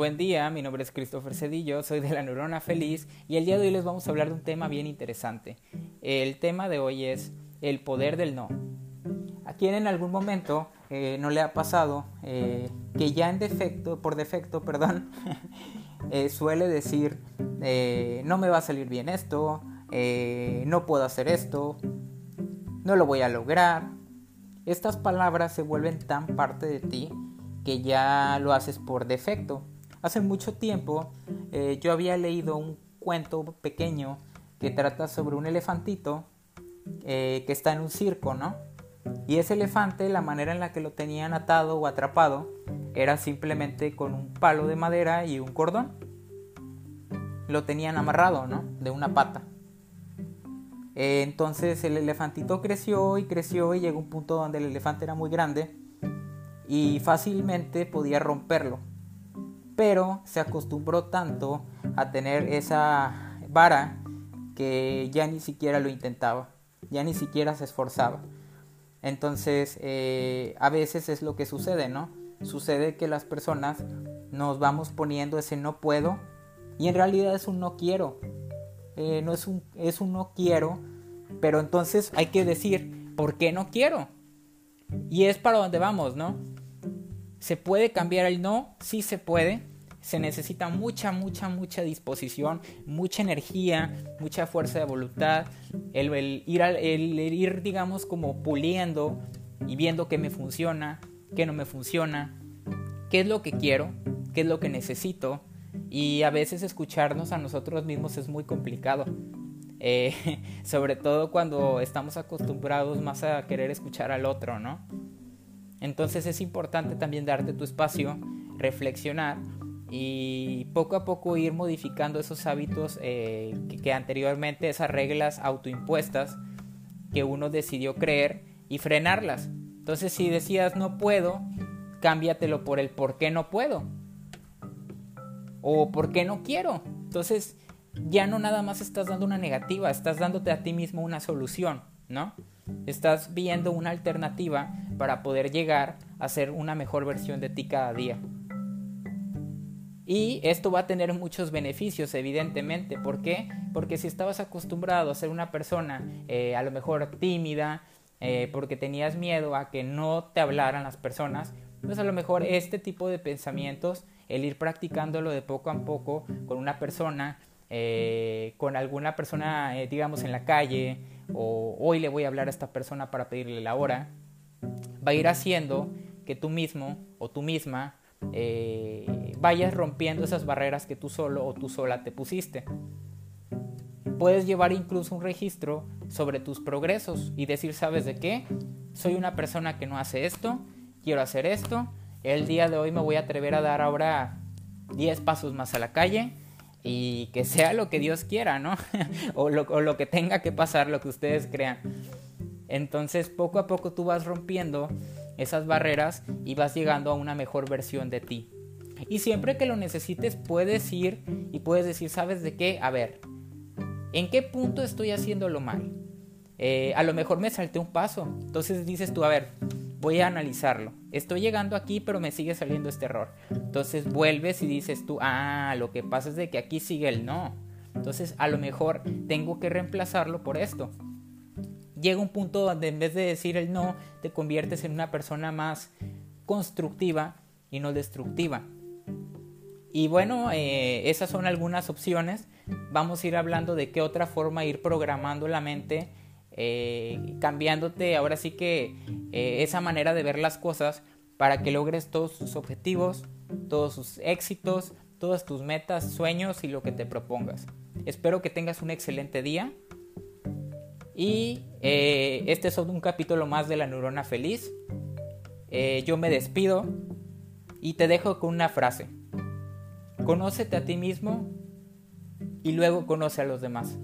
Buen día, mi nombre es Christopher Cedillo, soy de la Neurona Feliz y el día de hoy les vamos a hablar de un tema bien interesante. El tema de hoy es el poder del no. ¿A quién en algún momento eh, no le ha pasado eh, que ya en defecto, por defecto, perdón, eh, suele decir no me va a salir bien esto, no puedo hacer esto, no lo voy a lograr? Estas palabras se vuelven tan parte de ti que ya lo haces por defecto Hace mucho tiempo eh, yo había leído un cuento pequeño que trata sobre un elefantito eh, que está en un circo, ¿no? Y ese elefante, la manera en la que lo tenían atado o atrapado, era simplemente con un palo de madera y un cordón. Lo tenían amarrado, ¿no? De una pata. Eh, entonces el elefantito creció y creció y llegó un punto donde el elefante era muy grande y fácilmente podía romperlo pero se acostumbró tanto a tener esa vara que ya ni siquiera lo intentaba, ya ni siquiera se esforzaba. Entonces, eh, a veces es lo que sucede, ¿no? Sucede que las personas nos vamos poniendo ese no puedo y en realidad es un no quiero. Eh, no es un, es un no quiero, pero entonces hay que decir, ¿por qué no quiero? Y es para donde vamos, ¿no? ¿Se puede cambiar el no? Sí se puede, se necesita mucha, mucha, mucha disposición, mucha energía, mucha fuerza de voluntad, el, ir, el ir, digamos, como puliendo y viendo qué me funciona, qué no me funciona, qué es lo que quiero, qué es lo que necesito. Y a veces escucharnos a nosotros mismos es muy complicado. Eh, sobre todo cuando estamos acostumbrados más a querer escuchar al otro, ¿no? Entonces es importante también darte tu espacio, reflexionar y poco a poco ir modificando esos hábitos eh, que, anteriormente, esas reglas autoimpuestas que uno decidió creer y frenarlas. Entonces si decías no puedo, cámbiatelo por el por qué no puedo o por qué no quiero. Entonces ya no nada más estás dando una negativa, estás dándote a ti mismo una solución, ¿no? Estás viendo una alternativa para poder llegar a ser una mejor versión de ti cada día. Y esto va a tener muchos beneficios, evidentemente. ¿Por qué? Porque si estabas acostumbrado a ser una persona eh, a lo mejor tímida, eh, porque tenías miedo a que no te hablaran las personas, pues a lo mejor este tipo de pensamientos, el ir practicándolo de poco a poco con una persona, eh, con alguna persona, digamos, en la calle, o hoy le voy a hablar a esta persona para pedirle la hora, va a ir haciendo que tú mismo o tú misma eh, vayas rompiendo esas barreras que tú solo o tú sola te pusiste. Puedes llevar incluso un registro sobre tus progresos y decir, ¿sabes de qué? Soy una persona que no hace esto, quiero hacer esto, el día de hoy me voy a atrever a dar ahora 10 pasos más a la calle y que sea lo que Dios quiera, ¿no? o, lo, o lo que tenga que pasar, lo que ustedes crean. Entonces poco a poco tú vas rompiendo esas barreras y vas llegando a una mejor versión de ti. Y siempre que lo necesites puedes ir y puedes decir, ¿sabes de qué? A ver, ¿en qué punto estoy haciéndolo mal? Eh, a lo mejor me salté un paso. Entonces dices tú, a ver, voy a analizarlo. Estoy llegando aquí, pero me sigue saliendo este error. Entonces vuelves y dices tú, ah, lo que pasa es de que aquí sigue el no. Entonces a lo mejor tengo que reemplazarlo por esto llega un punto donde en vez de decir el no, te conviertes en una persona más constructiva y no destructiva. Y bueno, eh, esas son algunas opciones. Vamos a ir hablando de qué otra forma ir programando la mente, eh, cambiándote ahora sí que eh, esa manera de ver las cosas para que logres todos tus objetivos, todos sus éxitos, todas tus metas, sueños y lo que te propongas. Espero que tengas un excelente día. Y eh, este es un capítulo más de la neurona feliz. Eh, yo me despido y te dejo con una frase. Conócete a ti mismo y luego conoce a los demás.